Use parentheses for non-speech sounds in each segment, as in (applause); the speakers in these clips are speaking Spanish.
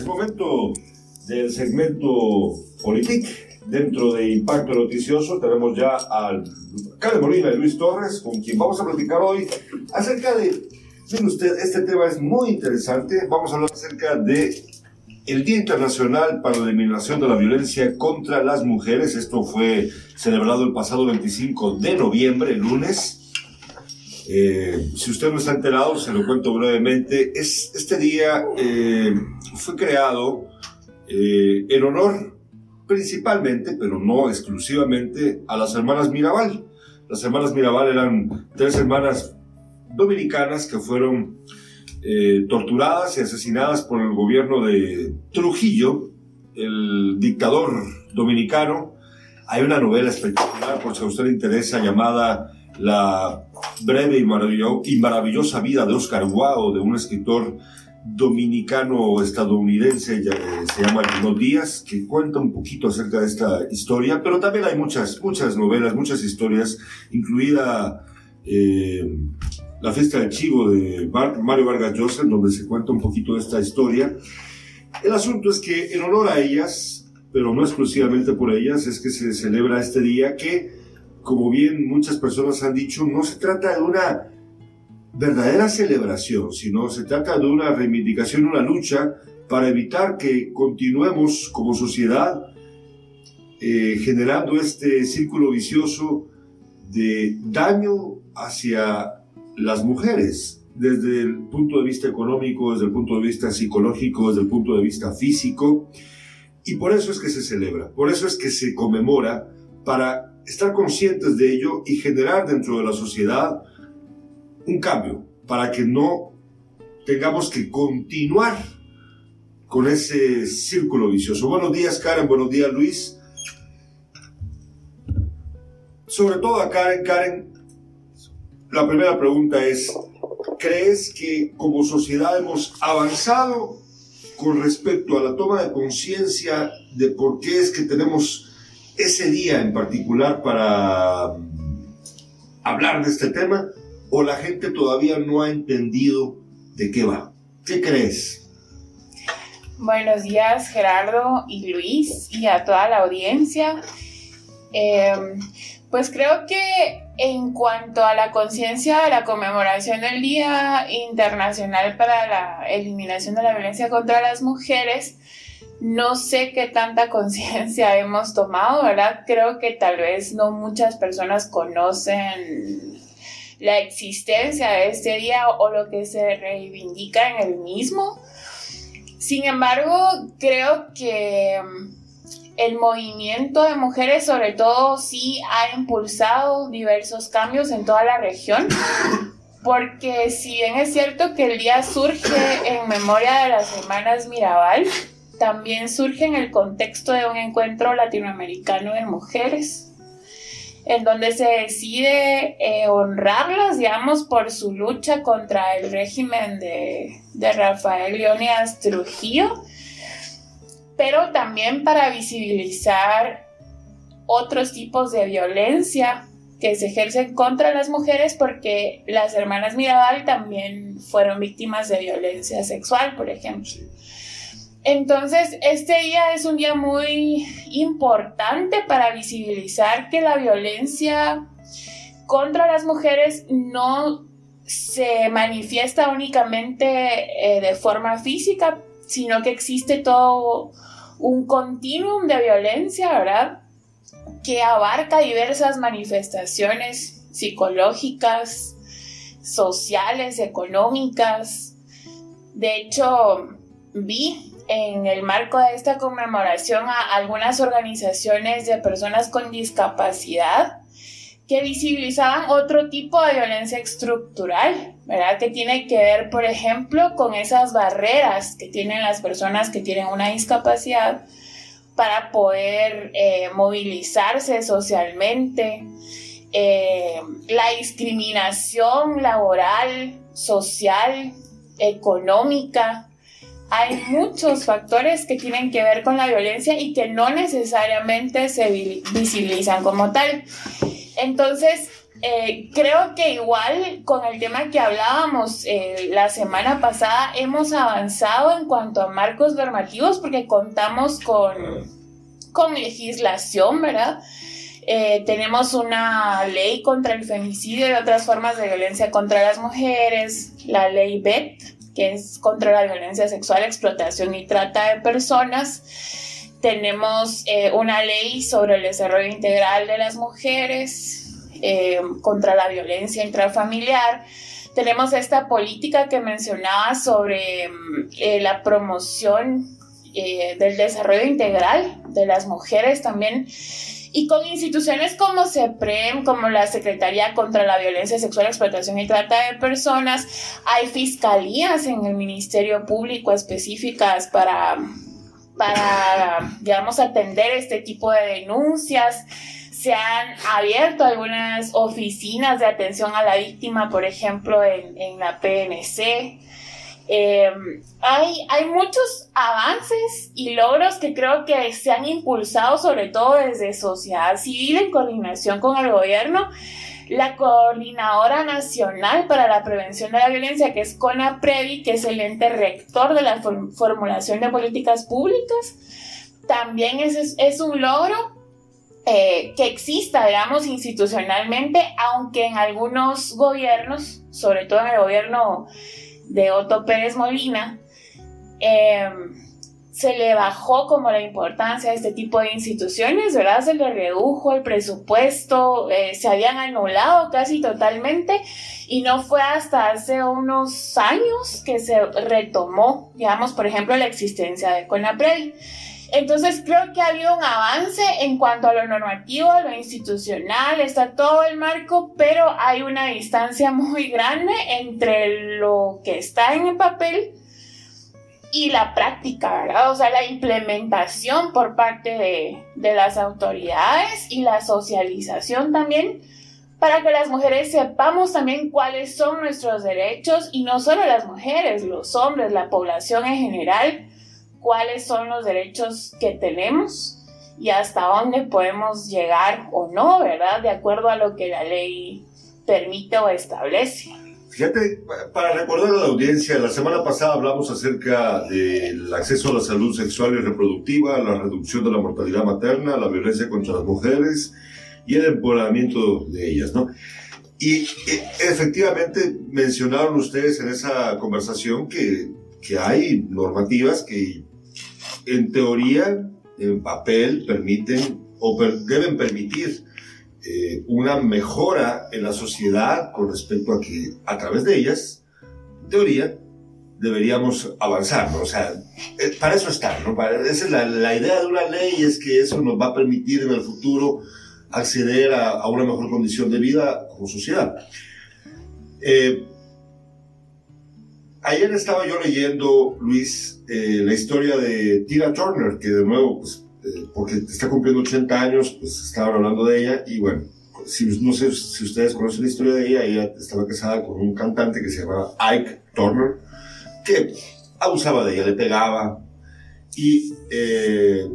Es momento del segmento Politic. Dentro de Impacto Noticioso tenemos ya al Cale Molina y Luis Torres, con quien vamos a platicar hoy acerca de. Miren usted, este tema es muy interesante. Vamos a hablar acerca de el Día Internacional para la Eliminación de la Violencia contra las Mujeres. Esto fue celebrado el pasado 25 de noviembre, lunes. Eh, si usted no está enterado, se lo cuento brevemente. Es, este día eh, fue creado eh, en honor principalmente, pero no exclusivamente, a las hermanas Mirabal. Las hermanas Mirabal eran tres hermanas dominicanas que fueron torturadas y asesinadas por el gobierno de Trujillo, el dictador dominicano. Hay una novela espectacular, por si a usted le interesa, llamada La breve y, maravillosa vida de Oscar Wilde, de un escritor dominicano-estadounidense, eh, se llama Lino Díaz, que cuenta un poquito acerca de esta historia, pero también hay muchas, muchas novelas, muchas historias, incluida eh, La fiesta del chivo de Mario Vargas Llosa, donde se cuenta un poquito de esta historia. El asunto es que en honor a ellas, pero no exclusivamente por ellas, es que se celebra este día que como bien muchas personas han dicho, no se trata de una verdadera celebración, sino se trata de una reivindicación, una lucha para evitar que continuemos como sociedad eh, generando este círculo vicioso de daño hacia las mujeres, desde el punto de vista económico, desde el punto de vista psicológico, desde el punto de vista físico. Y por eso es que se celebra, por eso es que se conmemora para estar conscientes de ello y generar dentro de la sociedad un cambio para que no tengamos que continuar con ese círculo vicioso. Buenos días Karen, buenos días Luis. Sobre todo a Karen, Karen, la primera pregunta es, ¿crees que como sociedad hemos avanzado con respecto a la toma de conciencia de por qué es que tenemos ese día en particular para hablar de este tema o la gente todavía no ha entendido de qué va? ¿Qué crees? Buenos días Gerardo y Luis y a toda la audiencia. Em, pues creo que en cuanto a la conciencia de la conmemoración del Día Internacional para la Eliminación de la Violencia contra las Mujeres, no sé qué tanta conciencia (laughs) hemos tomado, ¿verdad? Creo que tal vez no muchas personas conocen la existencia de este día o lo que se reivindica en el mismo. Sin embargo, creo que mm, el movimiento de mujeres sobre todo sí ha impulsado diversos cambios en toda la región. Porque si bien es cierto que el día surge en memoria de las hermanas Mirabal, también surge en el contexto de un encuentro latinoamericano de mujeres, en donde se decide eh, honrarlas, digamos, por su lucha contra el régimen de, de Rafael Leónidas Trujillo, pero también para visibilizar otros tipos de violencia que se ejercen contra las mujeres porque las hermanas Mirabal también fueron víctimas de violencia sexual, por ejemplo. Entonces, este día es un día muy importante para visibilizar que la violencia contra las mujeres no se manifiesta únicamente eh, de forma física, sino que existe todo un continuum de violencia, ¿verdad? Que abarca diversas manifestaciones psicológicas, sociales, económicas. De hecho, vi en el marco de esta conmemoración a algunas organizaciones de personas con discapacidad que visibilizaban otro tipo de violencia estructural, ¿verdad? Que tiene que ver, por ejemplo, con esas barreras que tienen las personas que tienen una discapacidad para poder eh, movilizarse socialmente, eh, la discriminación laboral, social, económica, hay muchos factores que tienen que ver con la violencia y que no necesariamente se visibilizan como tal. Entonces, eh, creo que igual con el tema que hablábamos eh, la semana pasada hemos avanzado en cuanto a marcos normativos porque contamos con, con legislación, ¿verdad? Eh, tenemos una ley contra el femicidio y otras formas de violencia contra las mujeres, la ley BET, que es contra la violencia sexual, explotación y trata de personas. Tenemos una ley sobre el desarrollo integral de las mujeres, eh, contra la violencia intrafamiliar. Tenemos esta política que mencionaba sobre mm, eh, la promoción eh, del desarrollo integral de las mujeres también. Y con instituciones como CEPREM, como la Secretaría contra la Violencia Sexual, Explotación y Trata de Personas, hay fiscalías en el Ministerio Público específicas para, para digamos, atender este tipo de denuncias se han abierto algunas oficinas de atención a la víctima, por ejemplo, en, la PNC. Em, hay, hay muchos avances y logros que creo que se han impulsado, sobre todo desde sociedad civil en coordinación con el gobierno. La Coordinadora Nacional para la Prevención de la Violencia, que es CONAPREVI, que es el ente rector de la formulación de políticas públicas, también es, es un logro eh, que exista, digamos, institucionalmente, aunque en algunos gobiernos, sobre todo en el gobierno de Otto Pérez Molina, em, se le bajó como la importancia de este tipo de instituciones, ¿verdad? Se le redujo el presupuesto, eh, se habían anulado casi totalmente y no fue hasta hace unos años que se retomó, digamos, por ejemplo, la existencia de CONAPRED. Entonces creo que ha habido un avance en cuanto a lo normativo, a lo institucional, está todo el marco, pero hay una distancia (laughs) muy grande entre lo que está en el papel y la práctica, ¿verdad? O sea, la implementación por parte de, de las autoridades y la socialización también para que las mujeres sepamos también cuáles son nuestros derechos y no solo las mujeres, los hombres, la población en general cuáles son los derechos que tenemos y hasta dónde podemos llegar o no, ¿verdad? De acuerdo a lo que la ley permite o establece. Fíjate, para recordar a la audiencia, la semana pasada hablamos acerca del acceso a la salud sexual y reproductiva, la reducción de la mortalidad materna, la violencia contra las mujeres y el empoderamiento de ellas, ¿no? Y efectivamente mencionaron ustedes en esa conversación que, que hay normativas que en teoría, en papel, permiten o deben permitir eh, una mejora en la sociedad con respecto a que a través de ellas, en teoría, deberíamos avanzar, ¿no? O sea, eh, para eso está, ¿no? esa es la, idea de una ley, es que eso nos va a permitir en el futuro acceder a, una mejor condición de vida como sociedad. Eh, ayer estaba yo leyendo, Luis, eh, la historia de Tina Turner, que de nuevo, pues, eh, porque está cumpliendo 80 años, pues estaban hablando de ella y bueno, si, no sé si ustedes conocen la historia de ella, ella estaba casada con un cantante que se llamaba Ike Turner, que abusaba de ella, le pegaba y... Eh,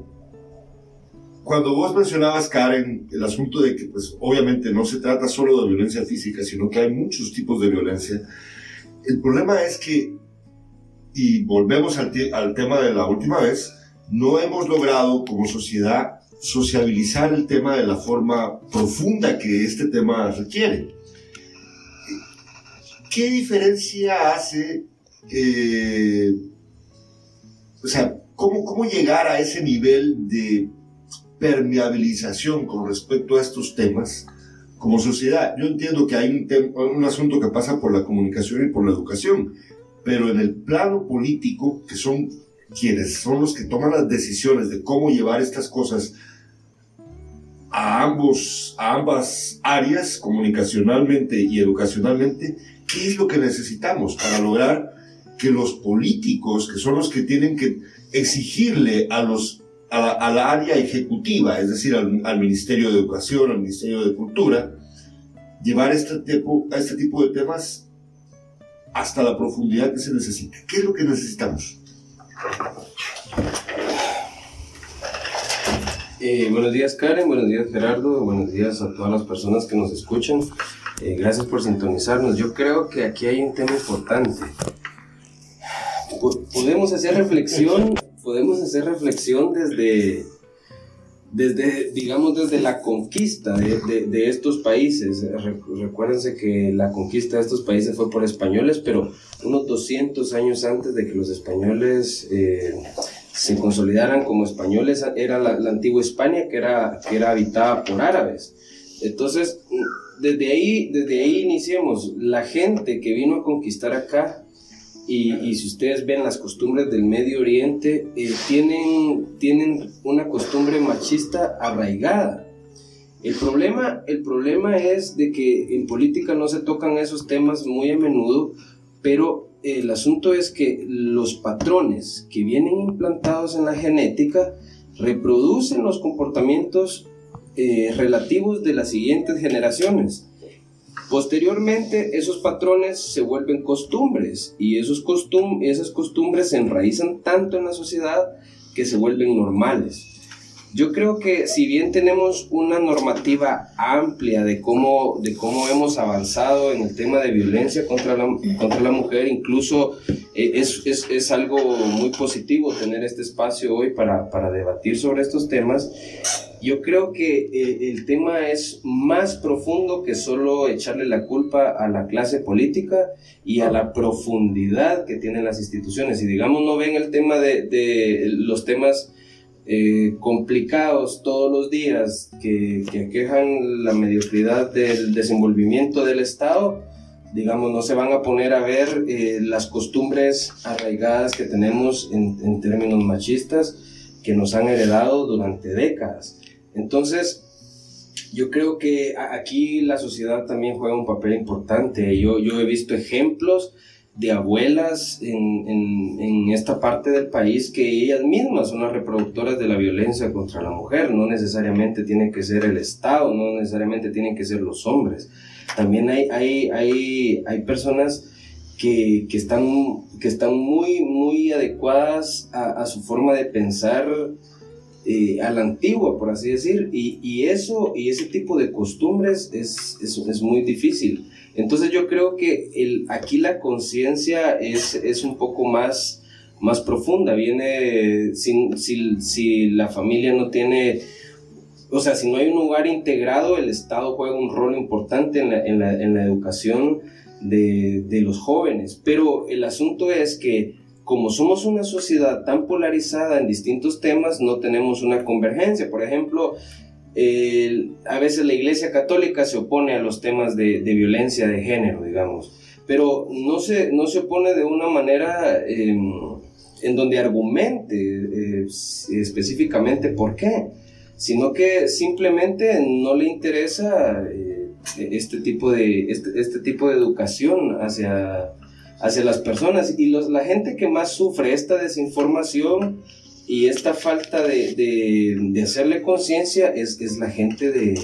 cuando vos mencionabas, Karen, el asunto de que, pues, obviamente no se trata solo de violencia física, sino que hay muchos tipos de violencia, el problema es que, y volvemos al, tema de la última vez, no hemos logrado como sociedad sociabilizar el tema de la forma profunda que este tema requiere. ¿Qué diferencia hace, eh, o sea, ¿cómo, cómo llegar a ese nivel de permeabilización con respecto a estos temas como sociedad. Yo entiendo que hay un, un asunto que pasa por la comunicación y por la educación, pero en el plano político, que son quienes son los que toman las decisiones de cómo llevar estas cosas a, ambos, a ambas áreas, comunicacionalmente y educacionalmente, ¿qué es lo que necesitamos para lograr que los políticos, que son los que tienen que exigirle a los a, la área ejecutiva, es decir, al, Ministerio de Educación, al Ministerio de Cultura, llevar este tipo, a este tipo de temas hasta la profundidad que se necesita. ¿Qué es lo que necesitamos? Eh, buenos días Karen, buenos días Gerardo, buenos días a todas las personas que nos escuchan. Eh, gracias por sintonizarnos. Yo creo que aquí hay un tema importante. podemos hacer reflexión, podemos hacer reflexión desde, desde digamos, desde la conquista de, de, estos países. recuérdense que la conquista de estos países fue por españoles, pero unos 200 años antes de que los españoles eh, se consolidaran como españoles, era la, la, antigua España que era, que era habitada por árabes. Entonces, desde ahí, desde ahí iniciemos. La gente que vino a conquistar acá, y, si ustedes ven las costumbres del Medio Oriente, eh, tienen, tienen una costumbre machista arraigada. El problema, el problema es de que en política no se tocan esos temas muy a menudo, pero el asunto es que los patrones que vienen implantados en la genética reproducen los comportamientos eh, relativos de las siguientes generaciones. Posteriormente, esos patrones se vuelven costumbres y esos costum esas costumbres se enraizan tanto en la sociedad que se vuelven normales. Yo creo que si bien tenemos una normativa amplia de cómo, de cómo hemos avanzado en el tema de violencia contra la, contra la mujer, incluso eh, es, es, es, algo muy positivo tener este espacio hoy para, para debatir sobre estos temas, yo creo que eh, el tema es más profundo que solo echarle la culpa a la clase política y a la profundidad que tienen las instituciones. Y digamos, no ven el tema de, los temas eh, complicados todos los días que, que quejan la mediocridad del desenvolvimiento del Estado, digamos, no se van a poner a ver eh, las costumbres arraigadas que tenemos en, en, términos machistas que nos han heredado durante décadas. Entonces, yo creo que aquí la sociedad también juega un papel importante. Yo, yo he visto ejemplos de abuelas en, en, esta parte del país que ellas mismas son las reproductoras de la violencia contra la mujer. No necesariamente tiene que ser el Estado, no necesariamente tienen que ser los hombres. También hay, hay, hay, hay personas que, que, están, que están muy, muy adecuadas a su forma de pensar eh, a la antigua, por así decir, y, y, eso y ese tipo de costumbres es, es, es muy difícil. Entonces yo creo que el, aquí la conciencia es, es un poco más, más profunda, viene si, si, si la familia no tiene o sea, si no hay un lugar integrado, el Estado juega un rol importante en la, en la, en la educación de, de, los jóvenes. Pero el asunto es que como somos una sociedad tan polarizada en distintos temas, no tenemos una convergencia. Por ejemplo, a veces la Iglesia Católica se opone a los temas de, violencia de género, digamos, pero no se, no se opone de una manera em, en donde argumente eh, específicamente por qué, sino que simplemente no le interesa eh, este, tipo de, este, este tipo de educación hacia hacia las personas. Y los, la gente que más sufre esta desinformación y esta falta de, de, de hacerle conciencia es, es, la gente de,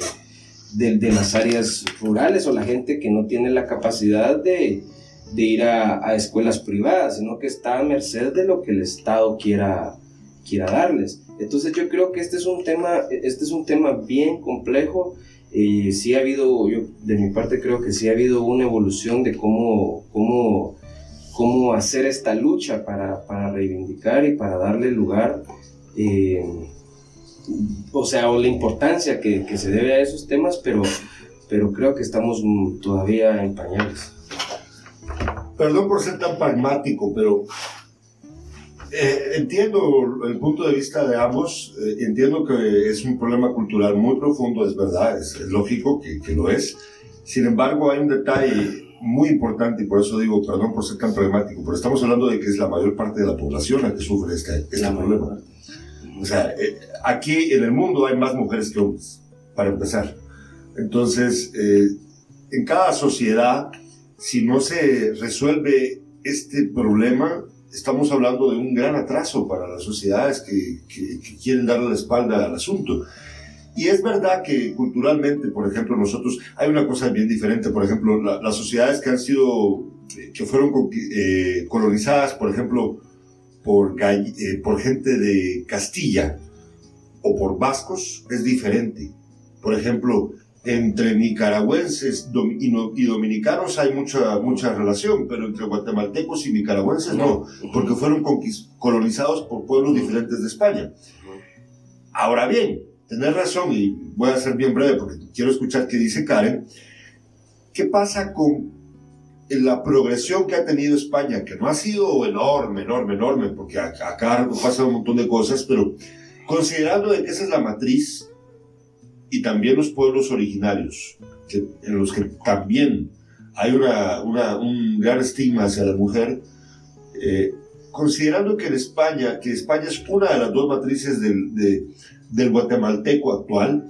de, las áreas rurales o la gente que no tiene la capacidad de, ir a, a, escuelas privadas, sino que está a merced de lo que el Estado quiera, quiera darles. Entonces yo creo que este es un tema, este es un tema bien complejo. y sí ha habido, yo de mi parte creo que sí ha habido una evolución de cómo, cómo cómo hacer esta lucha para, para reivindicar y para darle lugar, eh, o sea, o la importancia que, que, se debe a esos temas, pero, pero creo que estamos todavía en pañales. Perdón por ser tan pragmático, pero eh, entiendo el punto de vista de ambos, eh, entiendo que es un problema cultural muy profundo, es verdad, es, es lógico que, que, lo es. Sin embargo, hay un detalle muy importante y por eso digo, perdón por ser tan problemático, pero estamos hablando de que es la mayor parte de la población la que sufre este, este problema. O sea, eh, aquí en el mundo hay más mujeres que hombres, para empezar. Entonces, eh, en cada sociedad, si no se resuelve este problema, estamos hablando de un gran atraso para las sociedades que, que, que quieren darle la espalda al asunto. Y es verdad que culturalmente, por ejemplo, nosotros, hay una cosa bien diferente, por ejemplo, las sociedades que han sido, que fueron eh, colonizadas, por ejemplo, por, eh, por gente de Castilla o por vascos, es diferente. Por ejemplo, entre nicaragüenses y dominicanos hay mucha, mucha relación, pero entre guatemaltecos y nicaragüenses no, porque fueron colonizados por pueblos diferentes de España. Ahora bien, tener razón, y voy a ser bien breve porque quiero escuchar qué dice Karen, ¿qué pasa con la progresión que ha tenido España, que no ha sido enorme, enorme, enorme, porque acá pasa un montón de cosas, pero considerando de que esa es la matriz y también los pueblos originarios, que, en los que también hay una, un gran estigma hacia la mujer, eh, considerando que en España, que España es una de las dos matrices del, del guatemalteco actual,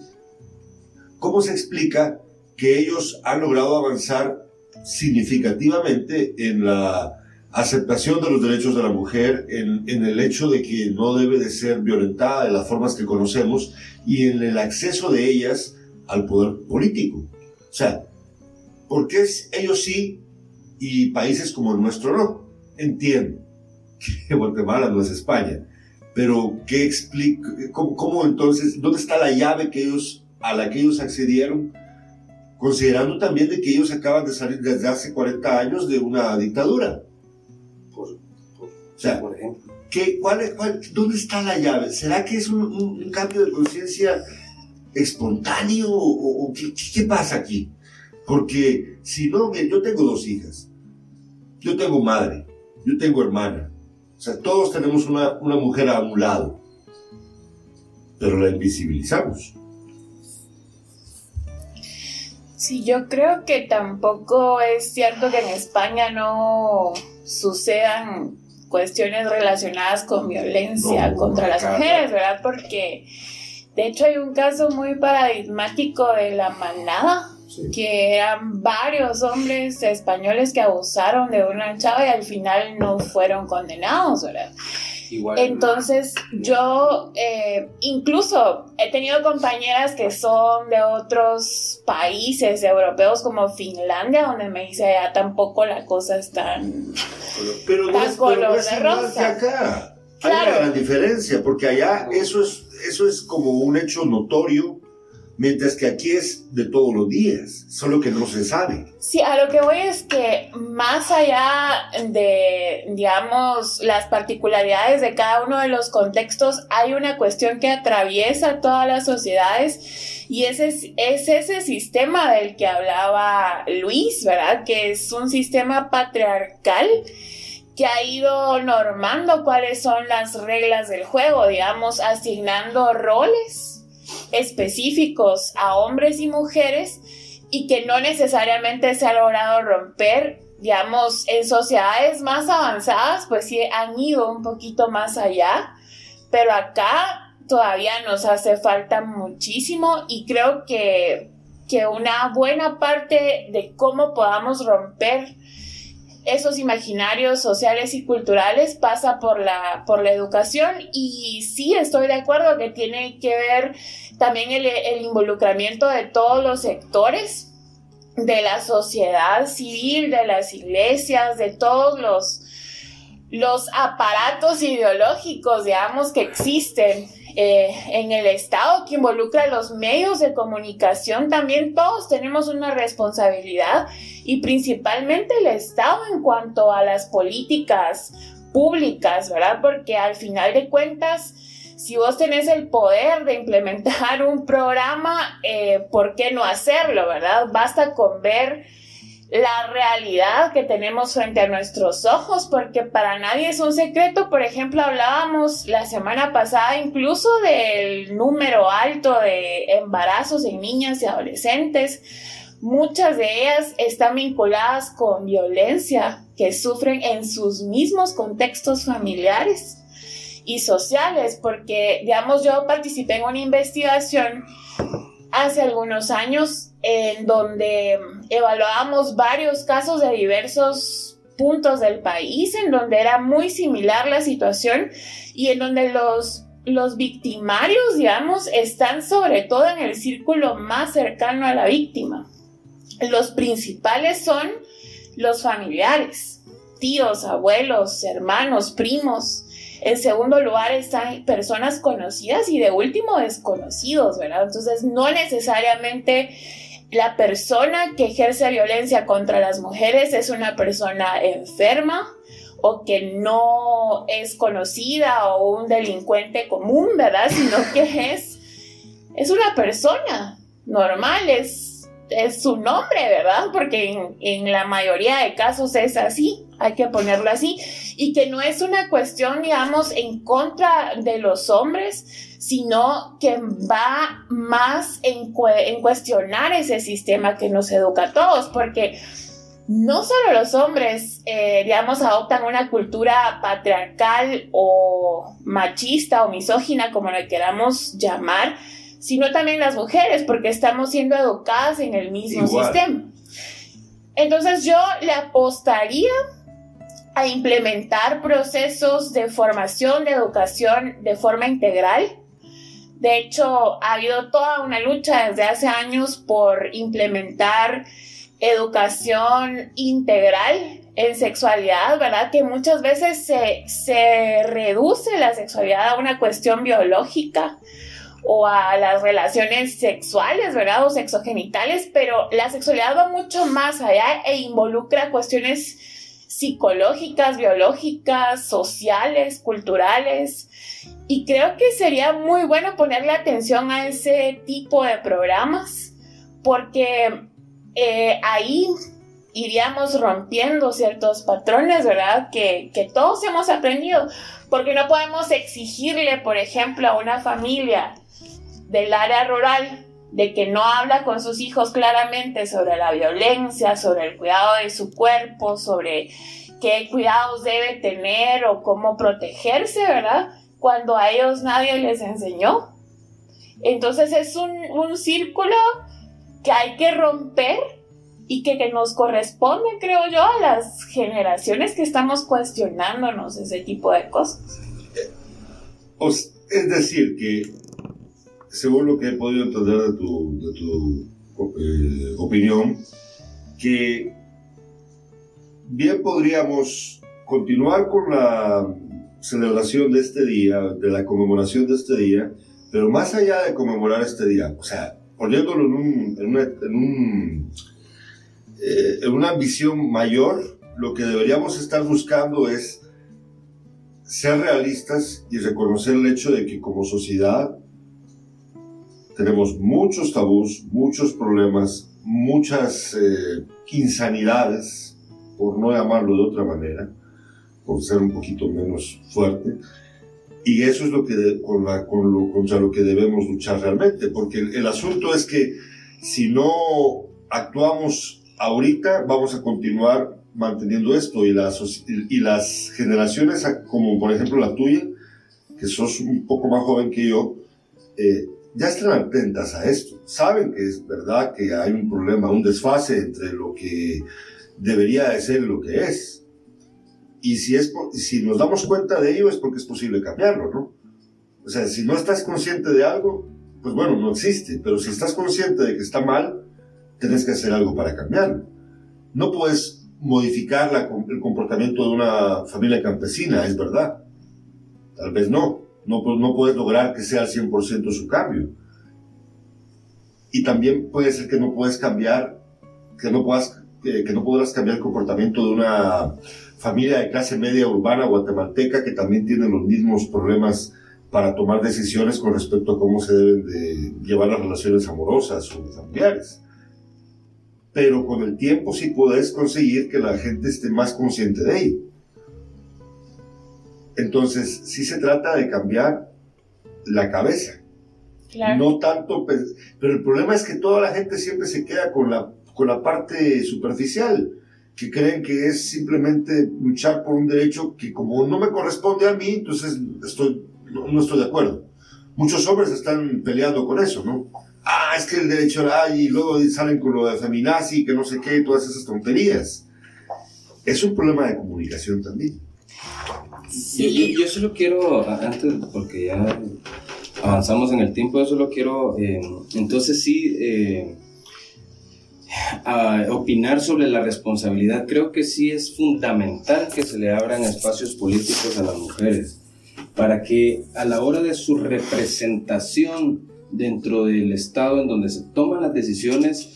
¿cómo se explica que ellos han logrado avanzar significativamente en la aceptación de los derechos de la mujer, en, el hecho de que no debe de ser violentada de las formas que conocemos y en el acceso de ellas al poder político. O sea, ¿por qué ellos sí y países como el nuestro no? Entiendo que Guatemala no es España, pero ¿qué explica, cómo, cómo entonces, dónde está la llave que ellos, a la que ellos accedieron? Considerando también de que ellos acaban de salir desde hace 40 años de una dictadura o sea, por ejemplo. ¿qué, cuál, ¿Dónde está la llave? ¿Será que es un, cambio de conciencia espontáneo o, qué, pasa aquí? Porque si no, yo tengo dos hijas, yo tengo madre, yo tengo hermana, o sea, todos tenemos una, una mujer a un lado, pero la invisibilizamos. Sí, yo creo que tampoco es cierto que en España no sucedan cuestiones relacionadas con violencia contra las mujeres, ¿verdad? Porque de hecho hay un caso muy paradigmático de la manada, que eran varios hombres españoles que abusaron de una chava y al final no fueron condenados, ¿verdad? Entonces yo eh, incluso he tenido compañeras que son de otros países europeos como Finlandia, donde me dice ya tampoco la cosa es tan, pero es, color de rosa. acá. Hay una gran diferencia, porque allá eso es, eso es como un hecho notorio mientras que aquí es de todos los días, solo que no se sabe. Sí, a lo que voy es que más allá de, digamos, las particularidades de cada uno de los contextos, hay una cuestión que atraviesa todas las sociedades y ese es, es ese sistema del que hablaba Luis, ¿verdad? Que es un sistema patriarcal que ha ido normando cuáles son las reglas del juego, digamos, asignando roles específicos a hombres y mujeres y que no necesariamente se ha logrado romper, digamos, en sociedades más avanzadas, pues sí han ido un poquito más allá, pero acá todavía nos hace falta muchísimo y creo que, que una buena parte de cómo podamos romper esos imaginarios sociales y culturales pasa por la, por la educación y sí estoy de acuerdo que tiene que ver también el, el involucramiento de todos los sectores de la sociedad civil, de las iglesias, de todos los, los aparatos ideológicos, digamos, que existen eh, en el Estado, que involucra los medios de comunicación, también todos tenemos una responsabilidad y principalmente el Estado en cuanto a las políticas públicas, ¿verdad? Porque al final de cuentas, si vos tenés el poder de implementar un programa, eh, ¿por qué no hacerlo, verdad? Basta con ver la realidad que tenemos frente a nuestros ojos, porque para nadie es un secreto. Por ejemplo, hablábamos la semana pasada incluso del número alto de embarazos en niñas y adolescentes. Muchas de ellas están vinculadas con violencia que sufren en sus mismos contextos familiares y sociales, porque, digamos, yo participé en una investigación hace algunos años en donde evaluábamos varios casos de diversos puntos del país, en donde era muy similar la situación y en donde los, los victimarios, digamos, están sobre todo en el círculo más cercano a la víctima. Los principales son los familiares, tíos, abuelos, hermanos, primos, en segundo lugar están personas conocidas y de último desconocidos, ¿verdad? Entonces no necesariamente la persona que ejerce violencia contra las mujeres es una persona enferma o que no es conocida o un delincuente común, ¿verdad? (laughs) Sino que es, es una persona normal, es, es su nombre, ¿verdad? Porque en, en la mayoría de casos es así, hay que ponerlo así, y que no es una cuestión, digamos, en contra de los hombres, sino que va más en, en cuestionar ese sistema que nos educa a todos, porque no solo los hombres, eh, digamos, adoptan una cultura patriarcal o machista o misógina, como le queramos llamar, sino también las mujeres, porque estamos siendo educadas en el mismo sistema. Entonces yo le apostaría a implementar procesos de formación, de educación de forma integral, de hecho, ha habido toda una lucha desde hace años por implementar educación integral en sexualidad, ¿verdad? Que muchas veces se, reduce la sexualidad a una cuestión biológica o a las relaciones sexuales, ¿verdad? O sexogenitales, pero la sexualidad va mucho más allá e involucra cuestiones psicológicas, biológicas, sociales, culturales. Y creo que sería muy bueno ponerle atención a ese tipo de programas porque eh, ahí iríamos rompiendo ciertos patrones, ¿verdad? Que, que todos hemos aprendido. Porque no podemos exigirle, por ejemplo, a una familia del área rural de que no habla con sus hijos claramente sobre la violencia, sobre el cuidado de su cuerpo, sobre qué cuidados debe tener o cómo protegerse, ¿verdad? Cuando a ellos nadie les enseñó. Entonces es un, círculo que hay que romper y que, que, nos corresponde, creo yo, a las generaciones que estamos cuestionándonos ese tipo de cosas. Es decir, que según lo que he podido entender de tu, de tu eh, opinión, que bien podríamos continuar con la celebración de este día, de la conmemoración de este día, pero más allá de conmemorar este día, o sea, poniéndolo en, un, en, una, en, un, eh, en una visión mayor, lo que deberíamos estar buscando es ser realistas y reconocer el hecho de que como sociedad tenemos muchos tabús, muchos problemas, muchas eh, insanidades, por no llamarlo de otra manera, por ser un poquito menos fuerte. Y eso es lo que con la, con lo, contra lo que debemos luchar realmente, porque el, asunto es que si no actuamos ahorita, vamos a continuar manteniendo esto y las, y las generaciones, como por ejemplo la tuya, que sos un poco más joven que yo, eh, ya están atentas a esto. Saben que es verdad que hay un problema, un desfase entre lo que debería de ser lo que es. Y si, es si nos damos cuenta de ello es porque es posible cambiarlo, ¿no? O sea, si no estás consciente de algo, pues bueno, no existe. Pero si estás consciente de que está mal, tienes que hacer algo para cambiarlo. No puedes modificar el comportamiento de una familia campesina, es verdad. Tal vez no. No, no puedes lograr que sea al 100% su cambio. Y también puede ser que no puedes cambiar, que no puedas que, no podrás cambiar el comportamiento de una familia de clase media urbana guatemalteca que también tiene los mismos problemas para tomar decisiones con respecto a cómo se deben de llevar las relaciones amorosas o familiares. Pero con el tiempo sí puedes conseguir que la gente esté más consciente de ello. Entonces, sí se trata de cambiar la cabeza. No tanto, pero el problema es que toda la gente siempre se queda con la con la parte superficial, que creen que es simplemente luchar por un derecho que como no me corresponde a mí, entonces estoy, no, estoy de acuerdo. Muchos hombres están peleando con eso, ¿no? Ah, es que el derecho hay, y luego salen con lo de feminazi, que no sé qué, todas esas tonterías. Es un problema de comunicación también. Yo, solo quiero, antes, porque ya avanzamos en el tiempo, yo solo quiero, eh, entonces sí, a opinar sobre la responsabilidad, creo que sí es fundamental que se le abran espacios políticos a las mujeres, para que a la hora de su representación dentro del estado en donde se toman las decisiones,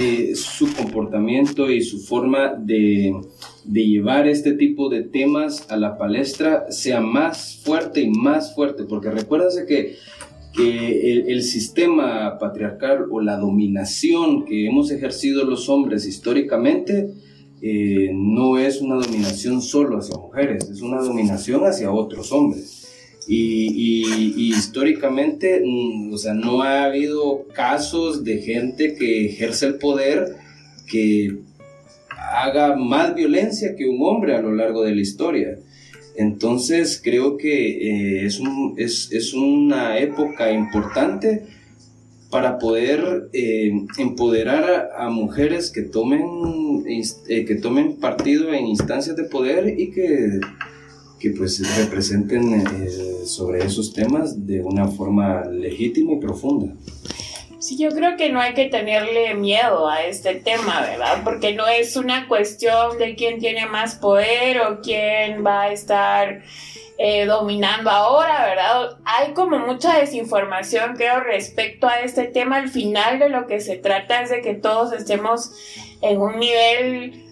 eh, su comportamiento y su forma de, de, llevar este tipo de temas a la palestra sea más fuerte y más fuerte, porque recuérdense que, que el, sistema patriarcal o la dominación que hemos ejercido los hombres históricamente, eh, no es una dominación solo hacia mujeres, es una dominación hacia otros hombres. Y, históricamente, mm, o sea, no ha habido casos de gente que ejerce el poder que haga más violencia que un hombre a lo largo de la historia. Entonces creo que eh, es, un, es, es, una época importante para poder eh, empoderar a, mujeres que tomen, eh, que tomen partido en instancias de poder y que, que pues representen sobre esos temas de una forma legítima y profunda. Sí, yo creo que no hay que tenerle miedo a este tema, ¿verdad? Porque no es una cuestión de quién tiene más poder o quién va a estar eh, dominando ahora, ¿verdad? Hay como mucha desinformación, creo, respecto a este tema. Al final de lo que se trata es de que todos estemos en un nivel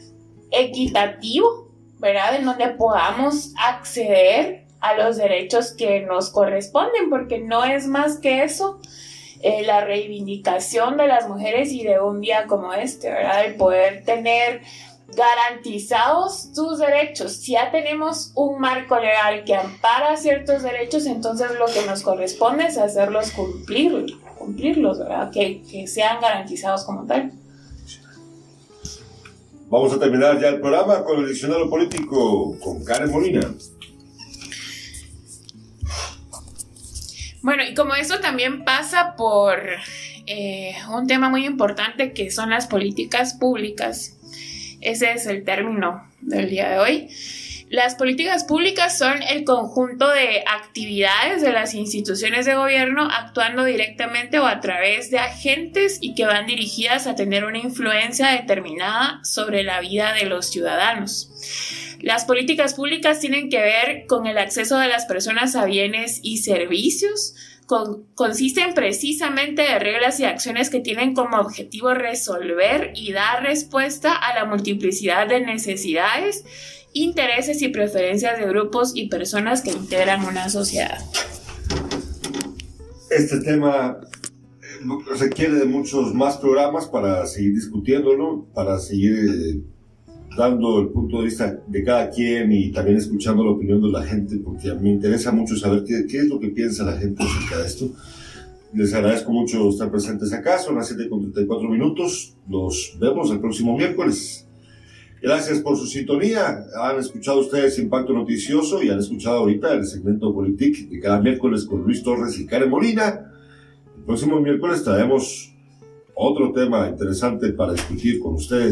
equitativo, ¿verdad? En donde podamos acceder a los derechos que nos corresponden, porque no es más que eso. Eh, la reivindicación de las mujeres y de un día como este, ¿verdad? El poder tener garantizados tus derechos. Si ya tenemos un marco legal que ampara ciertos derechos, entonces lo que nos corresponde es hacerlos cumplir, cumplirlos, ¿verdad? Que, que sean garantizados como tal. Vamos a terminar ya el programa con el diccionario político con Karen Molina. Bueno, y como eso también pasa por eh, un tema muy importante que son las políticas públicas, ese es el término del día de hoy. Las políticas públicas son el conjunto de actividades de las instituciones de gobierno actuando directamente o a través de agentes y que van dirigidas a tener una influencia determinada sobre la vida de los ciudadanos. Las políticas públicas tienen que ver con el acceso de las personas a bienes y servicios, consisten precisamente de reglas y acciones que tienen como objetivo resolver y dar respuesta a la multiplicidad de necesidades, intereses y preferencias de grupos y personas que integran una sociedad. Este tema eh, requiere de muchos más programas para seguir discutiéndolo, para seguir eh, dando el punto de vista de cada quien y también escuchando la opinión de la gente, porque me interesa mucho saber qué, qué es lo que piensa la gente acerca de esto. Les agradezco mucho estar presentes acá, son las 7 con 34 minutos, nos vemos el próximo miércoles. Gracias por su sintonía. Han escuchado ustedes Impacto Noticioso y han escuchado ahorita el segmento Politic de cada miércoles con Luis Torres y Karen Molina. El próximo miércoles traemos otro tema interesante para discutir con ustedes.